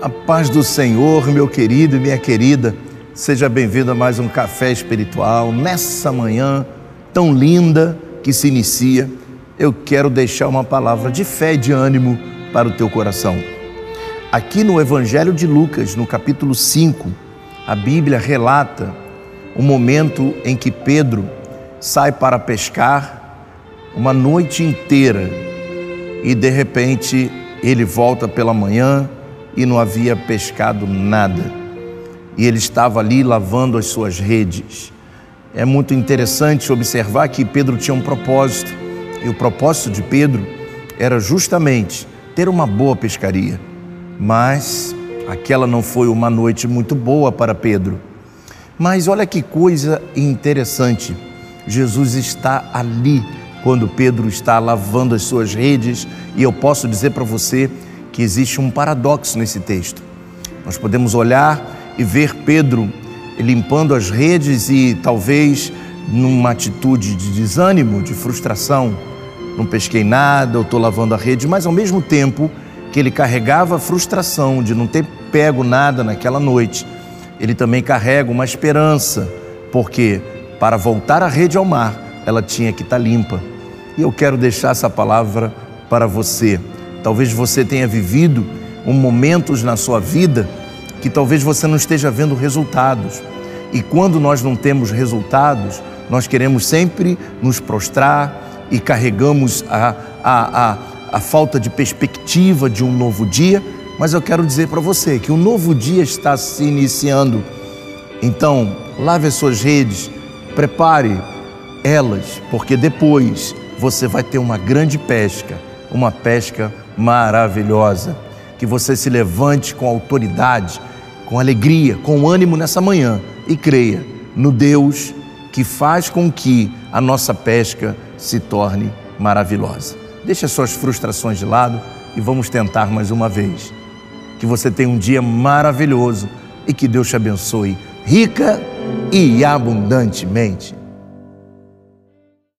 A paz do Senhor, meu querido e minha querida, seja bem-vindo a mais um café espiritual. Nessa manhã tão linda que se inicia, eu quero deixar uma palavra de fé e de ânimo para o teu coração. Aqui no Evangelho de Lucas, no capítulo 5, a Bíblia relata o momento em que Pedro sai para pescar uma noite inteira e de repente ele volta pela manhã e não havia pescado nada. E ele estava ali lavando as suas redes. É muito interessante observar que Pedro tinha um propósito, e o propósito de Pedro era justamente ter uma boa pescaria. Mas aquela não foi uma noite muito boa para Pedro. Mas olha que coisa interessante. Jesus está ali quando Pedro está lavando as suas redes, e eu posso dizer para você que existe um paradoxo nesse texto. Nós podemos olhar e ver Pedro limpando as redes e talvez numa atitude de desânimo, de frustração. Não pesquei nada, eu estou lavando a rede, mas ao mesmo tempo que ele carregava a frustração de não ter pego nada naquela noite, ele também carrega uma esperança, porque para voltar a rede ao mar, ela tinha que estar limpa. E eu quero deixar essa palavra para você. Talvez você tenha vivido um momentos na sua vida que talvez você não esteja vendo resultados. E quando nós não temos resultados, nós queremos sempre nos prostrar e carregamos a, a, a, a falta de perspectiva de um novo dia. Mas eu quero dizer para você que um novo dia está se iniciando. Então, lave as suas redes, prepare elas, porque depois você vai ter uma grande pesca, uma pesca maravilhosa. Que você se levante com autoridade, com alegria, com ânimo nessa manhã e creia no Deus que faz com que a nossa pesca se torne maravilhosa. Deixe as suas frustrações de lado e vamos tentar mais uma vez. Que você tenha um dia maravilhoso e que Deus te abençoe rica e abundantemente.